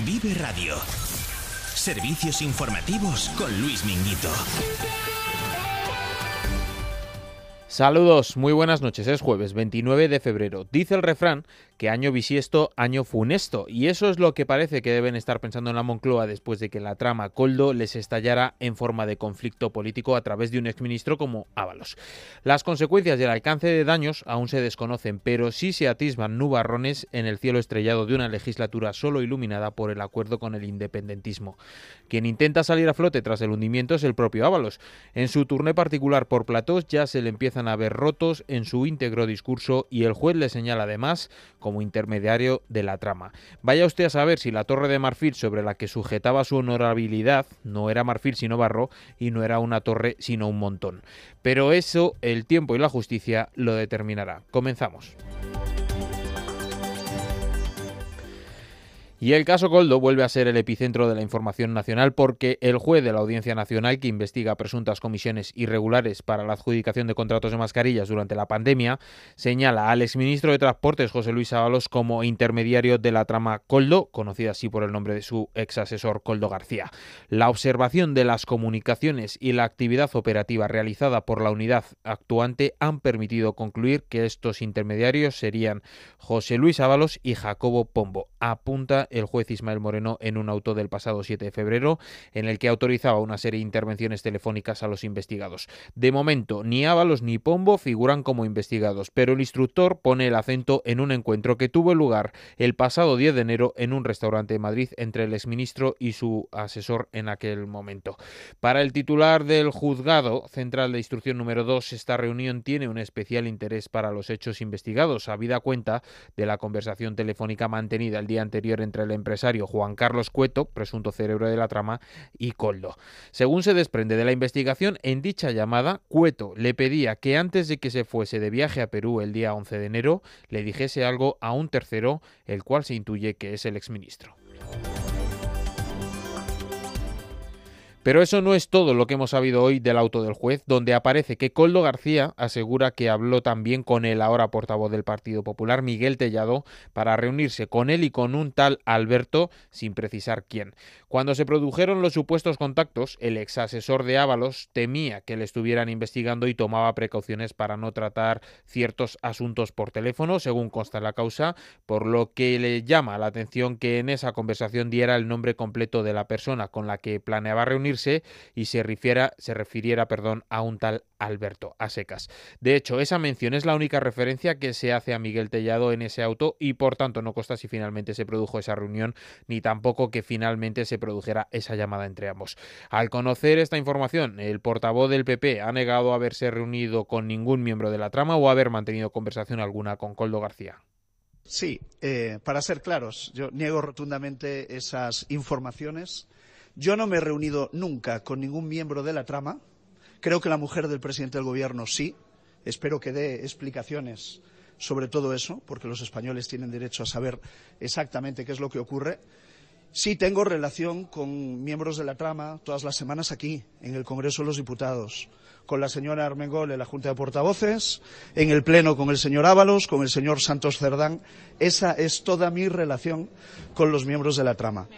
Vive Radio. Servicios informativos con Luis Minguito. Saludos, muy buenas noches. Es jueves 29 de febrero. Dice el refrán que año bisiesto, año funesto. Y eso es lo que parece que deben estar pensando en la Moncloa después de que la trama Coldo les estallara en forma de conflicto político a través de un exministro como Ábalos. Las consecuencias y el alcance de daños aún se desconocen, pero sí se atisban nubarrones en el cielo estrellado de una legislatura solo iluminada por el acuerdo con el independentismo. Quien intenta salir a flote tras el hundimiento es el propio Ábalos. En su turné particular por platós ya se le empiezan a ver rotos en su íntegro discurso y el juez le señala además como intermediario de la trama. Vaya usted a saber si la torre de marfil sobre la que sujetaba su honorabilidad no era marfil sino barro y no era una torre sino un montón. Pero eso el tiempo y la justicia lo determinará. Comenzamos. Y el caso Coldo vuelve a ser el epicentro de la información nacional porque el juez de la Audiencia Nacional que investiga presuntas comisiones irregulares para la adjudicación de contratos de mascarillas durante la pandemia señala al exministro de Transportes José Luis Ábalos como intermediario de la trama Coldo, conocida así por el nombre de su ex asesor Coldo García. La observación de las comunicaciones y la actividad operativa realizada por la unidad actuante han permitido concluir que estos intermediarios serían José Luis Ábalos y Jacobo Pombo. Apunta el juez Ismael Moreno en un auto del pasado 7 de febrero en el que autorizaba una serie de intervenciones telefónicas a los investigados. De momento, ni Ábalos ni Pombo figuran como investigados, pero el instructor pone el acento en un encuentro que tuvo lugar el pasado 10 de enero en un restaurante de Madrid entre el exministro y su asesor en aquel momento. Para el titular del juzgado central de instrucción número 2, esta reunión tiene un especial interés para los hechos investigados, habida cuenta de la conversación telefónica mantenida el día anterior entre el empresario Juan Carlos Cueto, presunto cerebro de la trama, y Coldo. Según se desprende de la investigación, en dicha llamada, Cueto le pedía que antes de que se fuese de viaje a Perú el día 11 de enero, le dijese algo a un tercero, el cual se intuye que es el exministro. Pero eso no es todo lo que hemos sabido hoy del auto del juez, donde aparece que Coldo García asegura que habló también con el ahora portavoz del Partido Popular, Miguel Tellado, para reunirse con él y con un tal Alberto, sin precisar quién. Cuando se produjeron los supuestos contactos, el ex asesor de Ábalos temía que le estuvieran investigando y tomaba precauciones para no tratar ciertos asuntos por teléfono, según consta la causa, por lo que le llama la atención que en esa conversación diera el nombre completo de la persona con la que planeaba reunirse y se refiriera, se refiriera perdón, a un tal Alberto a secas. De hecho, esa mención es la única referencia que se hace a Miguel Tellado en ese auto y por tanto no consta si finalmente se produjo esa reunión ni tampoco que finalmente se produjera esa llamada entre ambos. Al conocer esta información, el portavoz del PP ha negado haberse reunido con ningún miembro de la trama o haber mantenido conversación alguna con Coldo García. Sí, eh, para ser claros, yo niego rotundamente esas informaciones. Yo no me he reunido nunca con ningún miembro de la trama. Creo que la mujer del presidente del Gobierno sí. Espero que dé explicaciones sobre todo eso, porque los españoles tienen derecho a saber exactamente qué es lo que ocurre. Sí tengo relación con miembros de la trama todas las semanas aquí, en el Congreso de los Diputados, con la señora Armengol en la Junta de Portavoces, en el Pleno con el señor Ábalos, con el señor Santos Cerdán. Esa es toda mi relación con los miembros de la trama.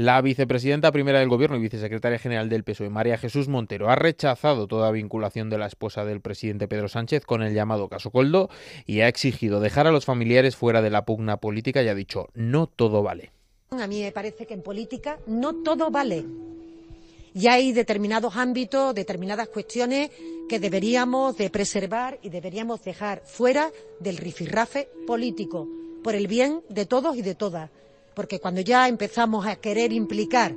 La vicepresidenta primera del Gobierno y vicesecretaria general del PSOE, María Jesús Montero, ha rechazado toda vinculación de la esposa del presidente Pedro Sánchez con el llamado caso Coldo y ha exigido dejar a los familiares fuera de la pugna política y ha dicho no todo vale. A mí me parece que en política no todo vale. Y hay determinados ámbitos, determinadas cuestiones que deberíamos de preservar y deberíamos dejar fuera del rifirrafe político, por el bien de todos y de todas porque cuando ya empezamos a querer implicar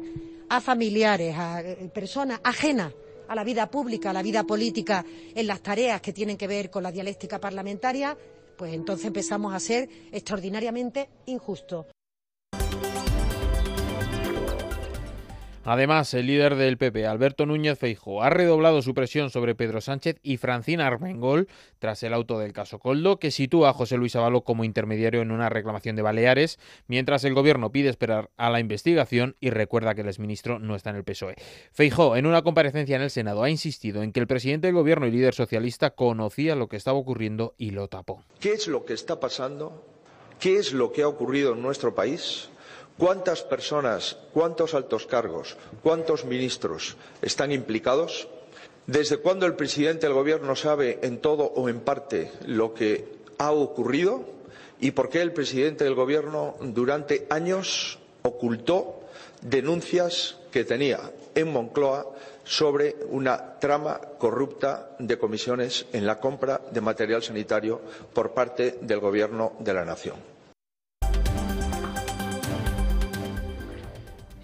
a familiares, a eh, personas ajenas a la vida pública, a la vida política, en las tareas que tienen que ver con la dialéctica parlamentaria, pues entonces empezamos a ser extraordinariamente injustos. Además, el líder del PP, Alberto Núñez Feijo, ha redoblado su presión sobre Pedro Sánchez y Francina Armengol tras el auto del caso Coldo, que sitúa a José Luis Avalo como intermediario en una reclamación de Baleares, mientras el gobierno pide esperar a la investigación y recuerda que el exministro no está en el PSOE. Feijo, en una comparecencia en el Senado, ha insistido en que el presidente del gobierno y líder socialista conocía lo que estaba ocurriendo y lo tapó. ¿Qué es lo que está pasando? ¿Qué es lo que ha ocurrido en nuestro país? ¿Cuántas personas, cuántos altos cargos, cuántos ministros están implicados? ¿Desde cuándo el presidente del Gobierno sabe en todo o en parte lo que ha ocurrido? ¿Y por qué el presidente del Gobierno durante años ocultó denuncias que tenía en Moncloa sobre una trama corrupta de comisiones en la compra de material sanitario por parte del Gobierno de la Nación?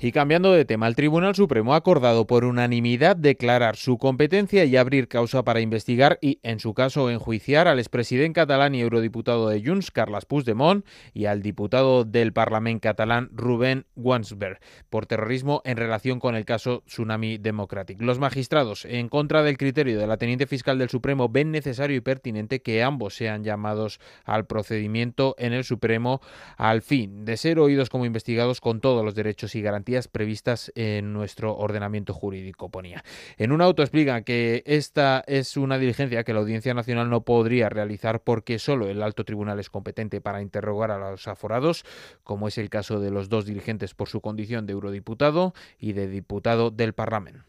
Y cambiando de tema, el Tribunal Supremo ha acordado por unanimidad declarar su competencia y abrir causa para investigar y, en su caso, enjuiciar al expresidente catalán y eurodiputado de Junts, Carles Puigdemont, y al diputado del Parlamento catalán, Rubén Wansberg, por terrorismo en relación con el caso Tsunami Democratic. Los magistrados, en contra del criterio de la teniente fiscal del Supremo, ven necesario y pertinente que ambos sean llamados al procedimiento en el Supremo al fin de ser oídos como investigados con todos los derechos y garantías previstas en nuestro ordenamiento jurídico, ponía. En un auto explica que esta es una diligencia que la Audiencia Nacional no podría realizar porque solo el alto tribunal es competente para interrogar a los aforados, como es el caso de los dos dirigentes por su condición de eurodiputado y de diputado del Parlamento.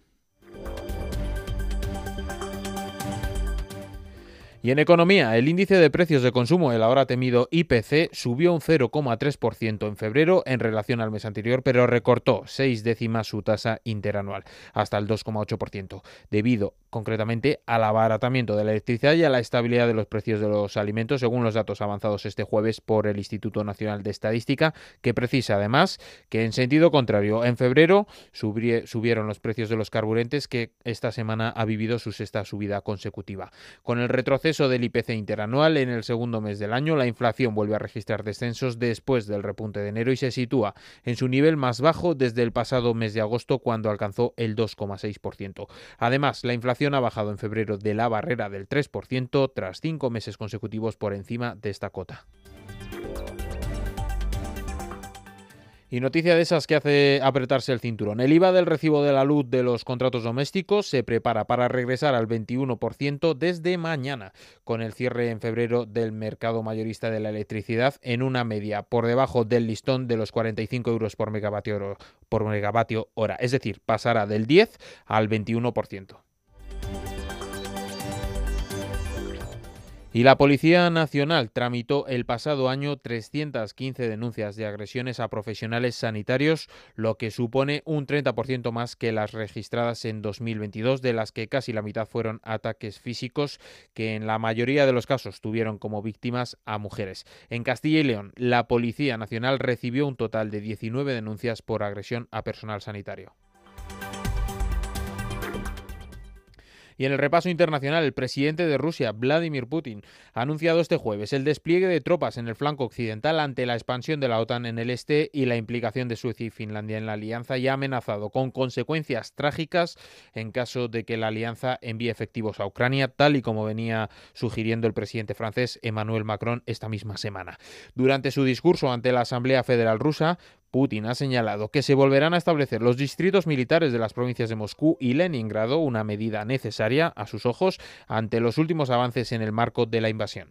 Y en economía, el índice de precios de consumo, el ahora temido IPC, subió un 0,3% en febrero en relación al mes anterior, pero recortó seis décimas su tasa interanual, hasta el 2,8%, debido concretamente al abaratamiento de la electricidad y a la estabilidad de los precios de los alimentos, según los datos avanzados este jueves por el Instituto Nacional de Estadística, que precisa además que en sentido contrario, en febrero subieron los precios de los carburantes, que esta semana ha vivido su sexta subida consecutiva. Con el retroceso del IPC interanual en el segundo mes del año, la inflación vuelve a registrar descensos después del repunte de enero y se sitúa en su nivel más bajo desde el pasado mes de agosto cuando alcanzó el 2,6%. Además, la ha bajado en febrero de la barrera del 3% tras cinco meses consecutivos por encima de esta cota. Y noticia de esas que hace apretarse el cinturón. El IVA del recibo de la luz de los contratos domésticos se prepara para regresar al 21% desde mañana, con el cierre en febrero del mercado mayorista de la electricidad en una media por debajo del listón de los 45 euros por megavatio, por megavatio hora. Es decir, pasará del 10 al 21%. Y la Policía Nacional tramitó el pasado año 315 denuncias de agresiones a profesionales sanitarios, lo que supone un 30% más que las registradas en 2022, de las que casi la mitad fueron ataques físicos, que en la mayoría de los casos tuvieron como víctimas a mujeres. En Castilla y León, la Policía Nacional recibió un total de 19 denuncias por agresión a personal sanitario. Y en el repaso internacional, el presidente de Rusia, Vladimir Putin, ha anunciado este jueves el despliegue de tropas en el flanco occidental ante la expansión de la OTAN en el este y la implicación de Suecia y Finlandia en la alianza y ha amenazado con consecuencias trágicas en caso de que la alianza envíe efectivos a Ucrania, tal y como venía sugiriendo el presidente francés Emmanuel Macron esta misma semana. Durante su discurso ante la Asamblea Federal rusa, Putin ha señalado que se volverán a establecer los distritos militares de las provincias de Moscú y Leningrado, una medida necesaria a sus ojos ante los últimos avances en el marco de la invasión.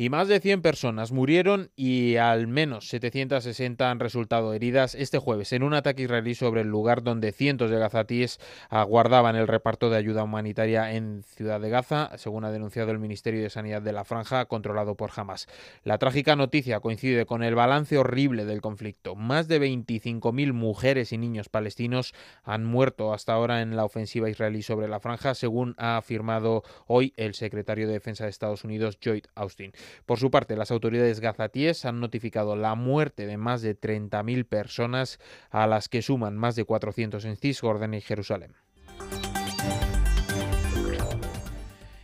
Y más de 100 personas murieron y al menos 760 han resultado heridas este jueves en un ataque israelí sobre el lugar donde cientos de gazatíes aguardaban el reparto de ayuda humanitaria en Ciudad de Gaza, según ha denunciado el Ministerio de Sanidad de la Franja, controlado por Hamas. La trágica noticia coincide con el balance horrible del conflicto. Más de 25.000 mujeres y niños palestinos han muerto hasta ahora en la ofensiva israelí sobre la Franja, según ha afirmado hoy el secretario de Defensa de Estados Unidos, Lloyd Austin. Por su parte, las autoridades gazatíes han notificado la muerte de más de 30.000 personas, a las que suman más de 400 en Cisjordania y Jerusalén.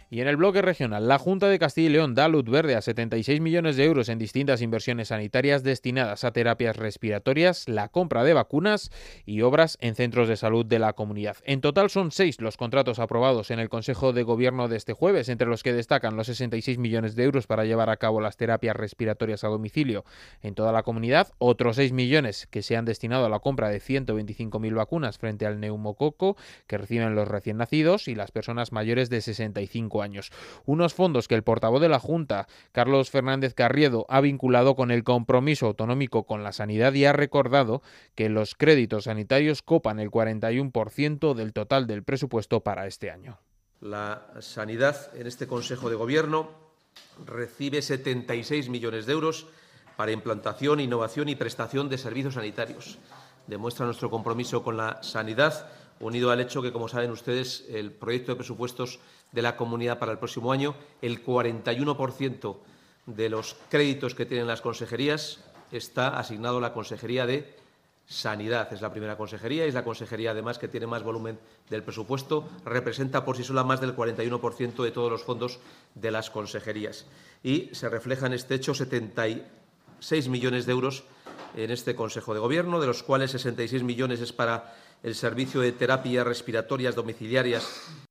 Y en el bloque regional, la Junta de Castilla y León da luz verde a 76 millones de euros en distintas inversiones sanitarias destinadas a terapias respiratorias, la compra de vacunas y obras en centros de salud de la comunidad. En total son seis los contratos aprobados en el Consejo de Gobierno de este jueves, entre los que destacan los 66 millones de euros para llevar a cabo las terapias respiratorias a domicilio en toda la comunidad, otros 6 millones que se han destinado a la compra de 125.000 vacunas frente al neumococo que reciben los recién nacidos y las personas mayores de 65 años años. Unos fondos que el portavoz de la Junta, Carlos Fernández Carriedo, ha vinculado con el compromiso autonómico con la sanidad y ha recordado que los créditos sanitarios copan el 41% del total del presupuesto para este año. La sanidad en este Consejo de Gobierno recibe 76 millones de euros para implantación, innovación y prestación de servicios sanitarios. Demuestra nuestro compromiso con la sanidad, unido al hecho que, como saben ustedes, el proyecto de presupuestos de la comunidad para el próximo año, el 41% de los créditos que tienen las consejerías está asignado a la Consejería de Sanidad. Es la primera consejería y es la consejería, además, que tiene más volumen del presupuesto. Representa por sí sola más del 41% de todos los fondos de las consejerías. Y se refleja en este hecho 76 millones de euros en este Consejo de Gobierno, de los cuales 66 millones es para el servicio de terapias respiratorias domiciliarias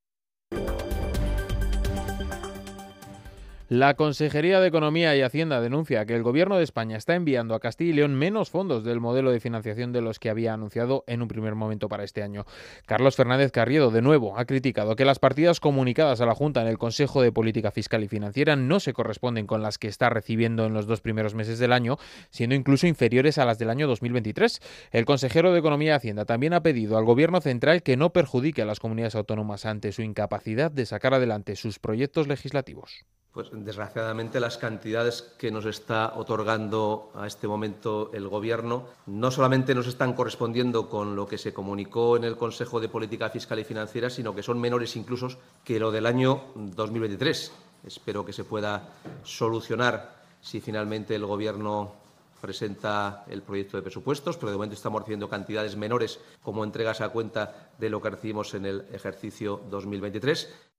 La Consejería de Economía y Hacienda denuncia que el Gobierno de España está enviando a Castilla y León menos fondos del modelo de financiación de los que había anunciado en un primer momento para este año. Carlos Fernández Carriedo, de nuevo, ha criticado que las partidas comunicadas a la Junta en el Consejo de Política Fiscal y Financiera no se corresponden con las que está recibiendo en los dos primeros meses del año, siendo incluso inferiores a las del año 2023. El consejero de Economía y Hacienda también ha pedido al Gobierno central que no perjudique a las comunidades autónomas ante su incapacidad de sacar adelante sus proyectos legislativos pues desgraciadamente las cantidades que nos está otorgando a este momento el Gobierno no solamente nos están correspondiendo con lo que se comunicó en el Consejo de Política Fiscal y Financiera, sino que son menores incluso que lo del año 2023. Espero que se pueda solucionar si finalmente el Gobierno presenta el proyecto de presupuestos, pero de momento estamos recibiendo cantidades menores como entregas a cuenta de lo que recibimos en el ejercicio 2023.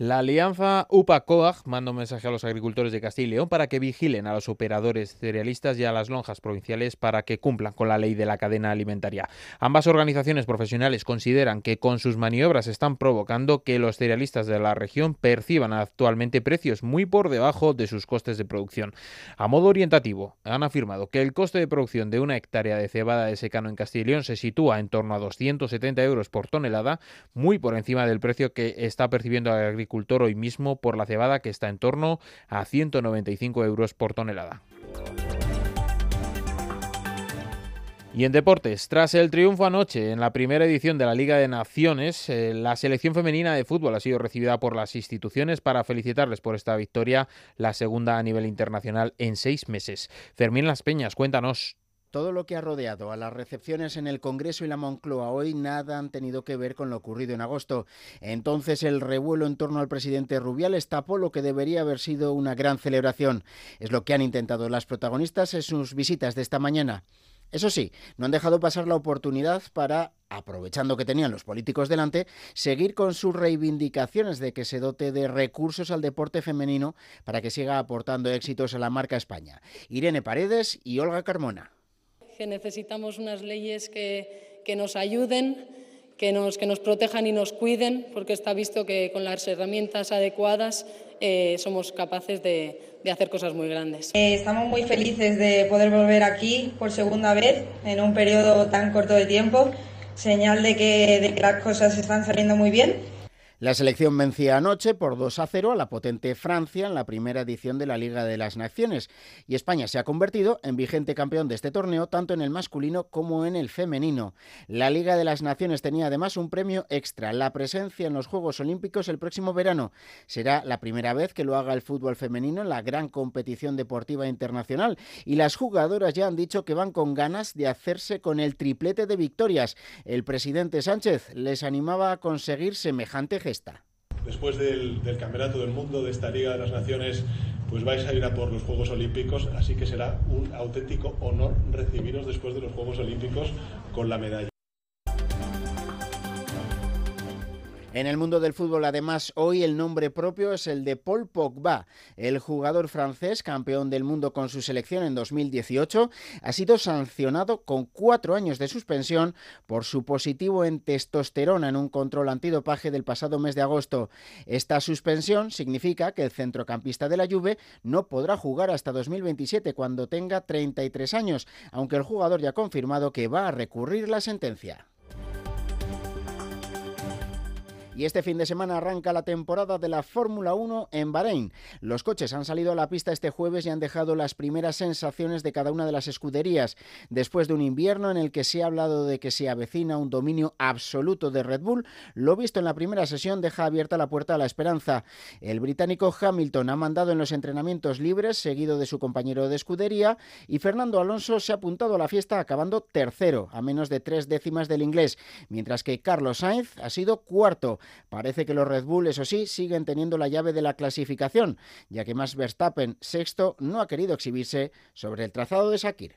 La alianza UPA-COAG manda un mensaje a los agricultores de Castilla y León para que vigilen a los operadores cerealistas y a las lonjas provinciales para que cumplan con la ley de la cadena alimentaria. Ambas organizaciones profesionales consideran que con sus maniobras están provocando que los cerealistas de la región perciban actualmente precios muy por debajo de sus costes de producción. A modo orientativo, han afirmado que el coste de producción de una hectárea de cebada de secano en Castilla y León se sitúa en torno a 270 euros por tonelada, muy por encima del precio que está percibiendo el agricultor hoy mismo por la cebada que está en torno a 195 euros por tonelada. Y en deportes, tras el triunfo anoche en la primera edición de la Liga de Naciones, eh, la selección femenina de fútbol ha sido recibida por las instituciones para felicitarles por esta victoria, la segunda a nivel internacional en seis meses. Fermín Las Peñas, cuéntanos. Todo lo que ha rodeado a las recepciones en el Congreso y la Moncloa hoy nada han tenido que ver con lo ocurrido en agosto. Entonces el revuelo en torno al presidente Rubiales tapó lo que debería haber sido una gran celebración. Es lo que han intentado las protagonistas en sus visitas de esta mañana. Eso sí, no han dejado pasar la oportunidad para, aprovechando que tenían los políticos delante, seguir con sus reivindicaciones de que se dote de recursos al deporte femenino para que siga aportando éxitos a la marca España. Irene Paredes y Olga Carmona que necesitamos unas leyes que, que nos ayuden, que nos, que nos protejan y nos cuiden, porque está visto que con las herramientas adecuadas eh, somos capaces de, de, hacer cosas muy grandes. Eh, estamos muy felices de poder volver aquí por segunda vez en un periodo tan corto de tiempo, señal de que, de que las cosas están saliendo muy bien la selección vencía anoche por 2 a 0 a la potente Francia en la primera edición de la Liga de las Naciones y España se ha convertido en vigente campeón de este torneo tanto en el masculino como en el femenino. La Liga de las Naciones tenía además un premio extra, la presencia en los Juegos Olímpicos el próximo verano. Será la primera vez que lo haga el fútbol femenino en la gran competición deportiva internacional y las jugadoras ya han dicho que van con ganas de hacerse con el triplete de victorias. El presidente Sánchez les animaba a conseguir semejante Después del, del, Campeonato del Mundo, de esta Liga de las Naciones, pues vais a ir a por los Juegos Olímpicos, así que será un auténtico honor recibiros después de los Juegos Olímpicos con la medalla. En el mundo del fútbol, además, hoy el nombre propio es el de Paul Pogba. El jugador francés, campeón del mundo con su selección en 2018, ha sido sancionado con cuatro años de suspensión por su positivo en testosterona en un control antidopaje del pasado mes de agosto. Esta suspensión significa que el centrocampista de la Juve no podrá jugar hasta 2027 cuando tenga 33 años, aunque el jugador ya ha confirmado que va a recurrir la sentencia. Y este fin de semana arranca la temporada de la Fórmula 1 en Bahrein. Los coches han salido a la pista este jueves y han dejado las primeras sensaciones de cada una de las escuderías. Después de un invierno en el que se ha hablado de que se avecina un dominio absoluto de Red Bull, lo visto en la primera sesión deja abierta la puerta a la esperanza. El británico Hamilton ha mandado en los entrenamientos libres, seguido de su compañero de escudería, y Fernando Alonso se ha apuntado a la fiesta acabando tercero, a menos de tres décimas del inglés, mientras que Carlos Sainz ha sido cuarto. Parece que los Red Bull, eso sí, siguen teniendo la llave de la clasificación, ya que Max Verstappen, sexto, no ha querido exhibirse sobre el trazado de Sakir.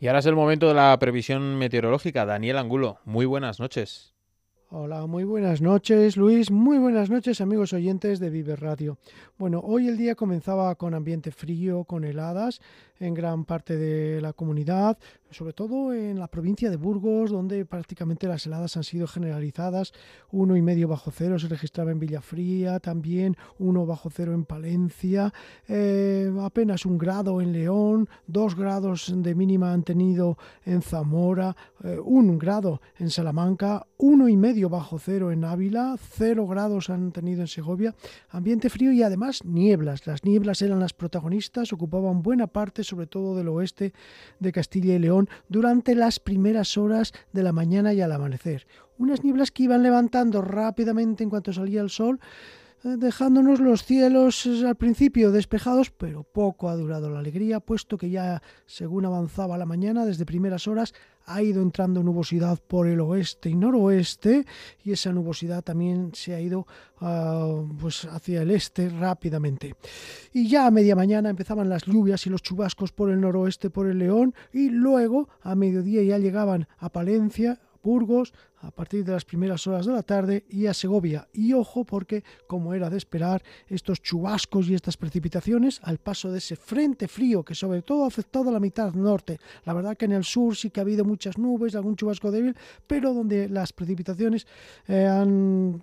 Y ahora es el momento de la previsión meteorológica. Daniel Angulo, muy buenas noches. Hola, muy buenas noches Luis, muy buenas noches amigos oyentes de Vive Radio. Bueno, hoy el día comenzaba con ambiente frío, con heladas en gran parte de la comunidad, sobre todo en la provincia de Burgos, donde prácticamente las heladas han sido generalizadas. Uno y medio bajo cero se registraba en Villafría, también uno bajo cero en Palencia, eh, apenas un grado en León, dos grados de mínima han tenido en Zamora, eh, un grado en Salamanca, uno y medio bajo cero en Ávila, cero grados han tenido en Segovia, ambiente frío y además nieblas. Las nieblas eran las protagonistas, ocupaban buena parte, sobre todo del oeste de Castilla y León, durante las primeras horas de la mañana y al amanecer. Unas nieblas que iban levantando rápidamente en cuanto salía el sol, dejándonos los cielos eh, al principio despejados, pero poco ha durado la alegría, puesto que ya según avanzaba la mañana, desde primeras horas, ha ido entrando nubosidad por el oeste y noroeste, y esa nubosidad también se ha ido ah, pues hacia el este rápidamente. Y ya a media mañana empezaban las lluvias y los chubascos por el noroeste, por el León, y luego a mediodía ya llegaban a Palencia, Burgos a partir de las primeras horas de la tarde y a Segovia. Y ojo porque, como era de esperar, estos chubascos y estas precipitaciones al paso de ese frente frío que sobre todo ha afectado a la mitad norte. La verdad que en el sur sí que ha habido muchas nubes, algún chubasco débil, pero donde las precipitaciones eh, han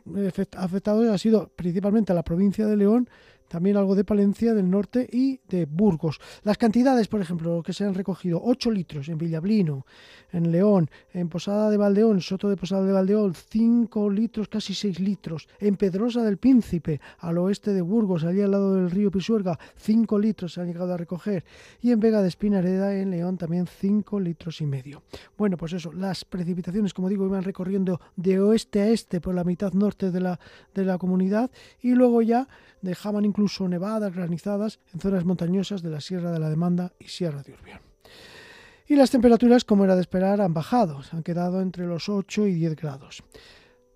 afectado ha sido principalmente a la provincia de León, también algo de Palencia del norte y de Burgos. Las cantidades, por ejemplo, que se han recogido, 8 litros en Villablino, en León, en Posada de Valdeón, Soto de Posada de Valdeón, 5 litros, casi 6 litros, en Pedrosa del Príncipe, al oeste de Burgos, allí al lado del río Pisuerga, 5 litros se han llegado a recoger, y en Vega de Espinareda, en León, también 5 litros y medio. Bueno, pues eso, las precipitaciones, como digo, iban recorriendo de oeste a este por la mitad norte de la, de la comunidad, y luego ya dejaban incluso nevadas, granizadas en zonas montañosas de la Sierra de la Demanda y Sierra de Urbión. Y las temperaturas, como era de esperar, han bajado, han quedado entre los 8 y 10 grados.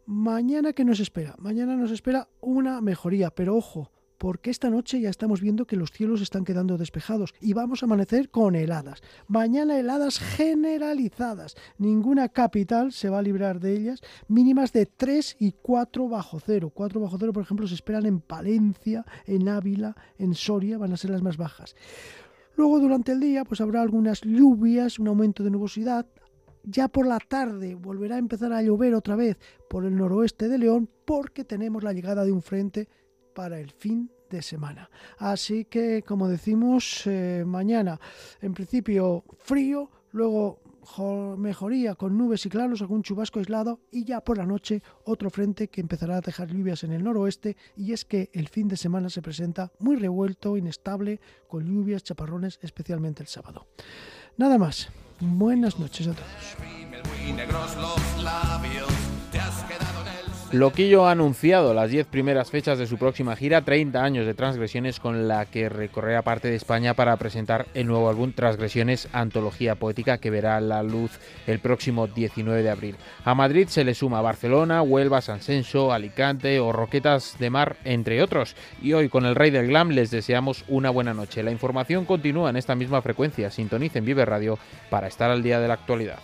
Mañana, ¿qué nos espera? Mañana nos espera una mejoría, pero ojo, porque esta noche ya estamos viendo que los cielos están quedando despejados y vamos a amanecer con heladas. Mañana heladas generalizadas. Ninguna capital se va a librar de ellas. Mínimas de 3 y 4 bajo cero. 4 bajo cero, por ejemplo, se esperan en Palencia, en Ávila, en Soria, van a ser las más bajas. Luego durante el día pues habrá algunas lluvias, un aumento de nubosidad, ya por la tarde volverá a empezar a llover otra vez por el noroeste de León porque tenemos la llegada de un frente para el fin de semana. Así que, como decimos, eh, mañana en principio frío, luego mejoría con nubes y claros, algún chubasco aislado y ya por la noche otro frente que empezará a dejar lluvias en el noroeste y es que el fin de semana se presenta muy revuelto, inestable, con lluvias, chaparrones, especialmente el sábado. Nada más. Buenas noches a todos. Loquillo ha anunciado las 10 primeras fechas de su próxima gira, 30 años de transgresiones, con la que recorrerá parte de España para presentar el nuevo álbum Transgresiones, antología poética que verá la luz el próximo 19 de abril. A Madrid se le suma Barcelona, Huelva, San Senso, Alicante o Roquetas de Mar, entre otros. Y hoy con el Rey del Glam les deseamos una buena noche. La información continúa en esta misma frecuencia. Sintonicen Vive Radio para estar al día de la actualidad.